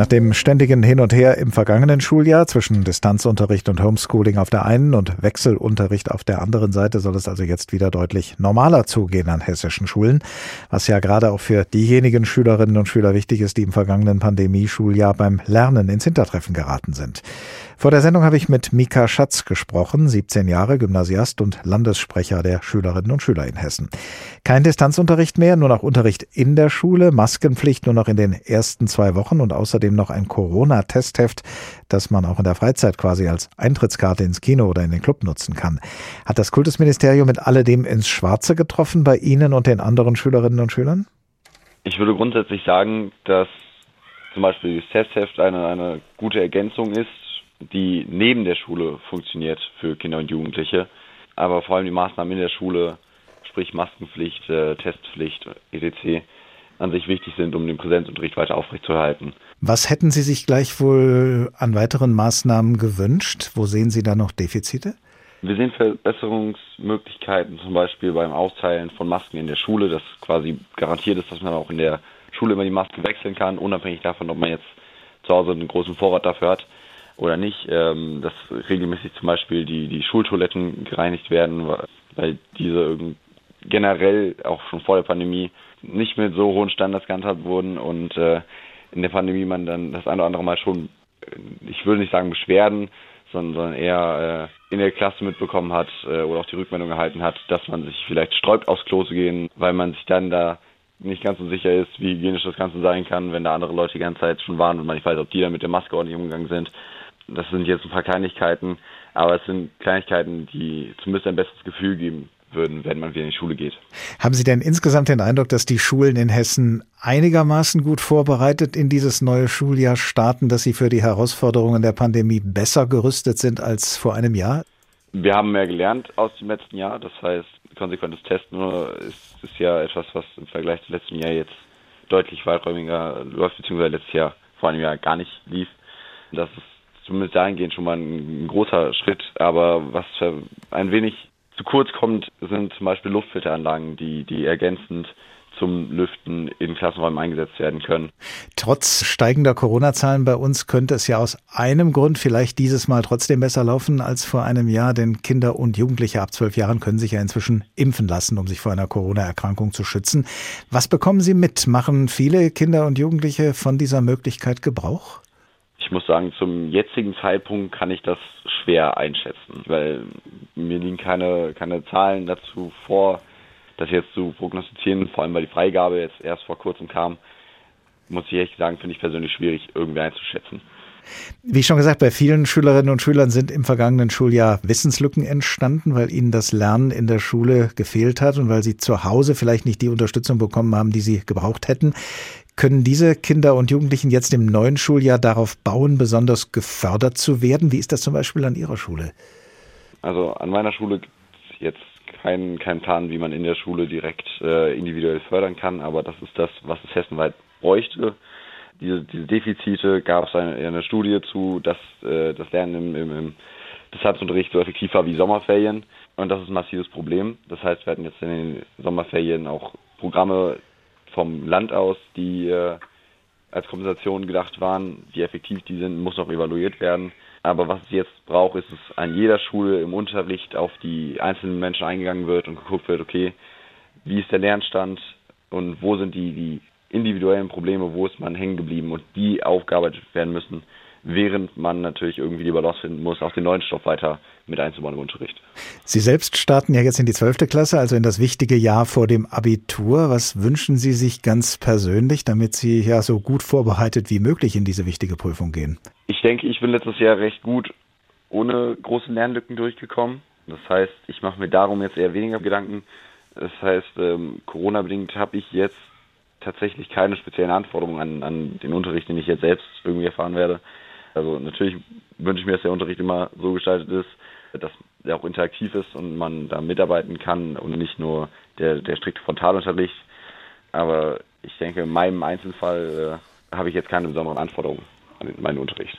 Nach dem ständigen Hin und Her im vergangenen Schuljahr zwischen Distanzunterricht und Homeschooling auf der einen und Wechselunterricht auf der anderen Seite soll es also jetzt wieder deutlich normaler zugehen an hessischen Schulen, was ja gerade auch für diejenigen Schülerinnen und Schüler wichtig ist, die im vergangenen Pandemie-Schuljahr beim Lernen ins Hintertreffen geraten sind. Vor der Sendung habe ich mit Mika Schatz gesprochen, 17 Jahre, Gymnasiast und Landessprecher der Schülerinnen und Schüler in Hessen. Kein Distanzunterricht mehr, nur noch Unterricht in der Schule, Maskenpflicht nur noch in den ersten zwei Wochen und außerdem noch ein Corona-Testheft, das man auch in der Freizeit quasi als Eintrittskarte ins Kino oder in den Club nutzen kann. Hat das Kultusministerium mit alledem ins Schwarze getroffen bei Ihnen und den anderen Schülerinnen und Schülern? Ich würde grundsätzlich sagen, dass zum Beispiel das Testheft eine, eine gute Ergänzung ist die neben der Schule funktioniert für Kinder und Jugendliche. Aber vor allem die Maßnahmen in der Schule, sprich Maskenpflicht, äh, Testpflicht, etc., an sich wichtig sind, um den Präsenzunterricht weiter aufrechtzuerhalten. Was hätten Sie sich gleichwohl an weiteren Maßnahmen gewünscht? Wo sehen Sie da noch Defizite? Wir sehen Verbesserungsmöglichkeiten zum Beispiel beim Austeilen von Masken in der Schule, das quasi garantiert ist, dass man auch in der Schule immer die Maske wechseln kann, unabhängig davon, ob man jetzt zu Hause einen großen Vorrat dafür hat oder nicht, ähm, dass regelmäßig zum Beispiel die, die Schultoiletten gereinigt werden, weil diese generell auch schon vor der Pandemie nicht mit so hohen Standards gehandhabt wurden und äh, in der Pandemie man dann das eine oder andere Mal schon, äh, ich würde nicht sagen Beschwerden, sondern, sondern eher äh, in der Klasse mitbekommen hat äh, oder auch die Rückmeldung erhalten hat, dass man sich vielleicht sträubt, aufs Klo zu gehen, weil man sich dann da nicht ganz so sicher ist, wie hygienisch das Ganze sein kann, wenn da andere Leute die ganze Zeit schon waren und man nicht weiß, ob die dann mit der Maske ordentlich umgegangen sind. Das sind jetzt ein paar Kleinigkeiten, aber es sind Kleinigkeiten, die zumindest ein besseres Gefühl geben würden, wenn man wieder in die Schule geht. Haben Sie denn insgesamt den Eindruck, dass die Schulen in Hessen einigermaßen gut vorbereitet in dieses neue Schuljahr starten, dass sie für die Herausforderungen der Pandemie besser gerüstet sind als vor einem Jahr? Wir haben mehr gelernt aus dem letzten Jahr. Das heißt, konsequentes Testen ist, ist ja etwas, was im Vergleich zum letzten Jahr jetzt deutlich weiträumiger läuft, beziehungsweise letztes Jahr vor einem Jahr gar nicht lief. Das ist zumindest dahingehend schon mal ein, ein großer Schritt. Aber was ein wenig zu kurz kommt, sind zum Beispiel Luftfilteranlagen, die, die ergänzend zum Lüften in Klassenräumen eingesetzt werden können. Trotz steigender Corona-Zahlen bei uns könnte es ja aus einem Grund vielleicht dieses Mal trotzdem besser laufen als vor einem Jahr, denn Kinder und Jugendliche ab zwölf Jahren können sich ja inzwischen impfen lassen, um sich vor einer Corona-Erkrankung zu schützen. Was bekommen Sie mit? Machen viele Kinder und Jugendliche von dieser Möglichkeit Gebrauch? Ich muss sagen, zum jetzigen Zeitpunkt kann ich das schwer einschätzen, weil mir liegen keine, keine Zahlen dazu vor, das jetzt zu prognostizieren, vor allem weil die Freigabe jetzt erst vor kurzem kam, muss ich ehrlich sagen, finde ich persönlich schwierig, irgendwie einzuschätzen. Wie schon gesagt, bei vielen Schülerinnen und Schülern sind im vergangenen Schuljahr Wissenslücken entstanden, weil ihnen das Lernen in der Schule gefehlt hat und weil sie zu Hause vielleicht nicht die Unterstützung bekommen haben, die sie gebraucht hätten. Können diese Kinder und Jugendlichen jetzt im neuen Schuljahr darauf bauen, besonders gefördert zu werden? Wie ist das zum Beispiel an Ihrer Schule? Also an meiner Schule gibt es jetzt keinen kein Plan, wie man in der Schule direkt äh, individuell fördern kann, aber das ist das, was es hessenweit bräuchte. Diese, diese Defizite gab es eine, eine Studie zu, dass äh, das Lernen im, im, im Distanzunterricht so effektiv war wie Sommerferien. Und das ist ein massives Problem. Das heißt, wir hatten jetzt in den Sommerferien auch Programme vom Land aus, die äh, als Kompensation gedacht waren. Wie effektiv die sind, muss noch evaluiert werden. Aber was es jetzt braucht, ist, dass an jeder Schule im Unterricht auf die einzelnen Menschen eingegangen wird und geguckt wird, okay, wie ist der Lernstand und wo sind die, die individuellen Probleme, wo ist man hängen geblieben und die aufgearbeitet werden müssen während man natürlich irgendwie die Balance finden muss, auch den neuen Stoff weiter mit einzubauen im Unterricht. Sie selbst starten ja jetzt in die zwölfte Klasse, also in das wichtige Jahr vor dem Abitur. Was wünschen Sie sich ganz persönlich, damit Sie ja so gut vorbereitet wie möglich in diese wichtige Prüfung gehen? Ich denke, ich bin letztes Jahr recht gut ohne große Lernlücken durchgekommen. Das heißt, ich mache mir darum jetzt eher weniger Gedanken. Das heißt, ähm, Corona-bedingt habe ich jetzt tatsächlich keine speziellen Anforderungen an, an den Unterricht, den ich jetzt selbst irgendwie erfahren werde. Also natürlich wünsche ich mir, dass der Unterricht immer so gestaltet ist, dass er auch interaktiv ist und man da mitarbeiten kann und nicht nur der, der strikte Frontalunterricht. Aber ich denke, in meinem Einzelfall äh, habe ich jetzt keine besonderen Anforderungen an meinen Unterricht.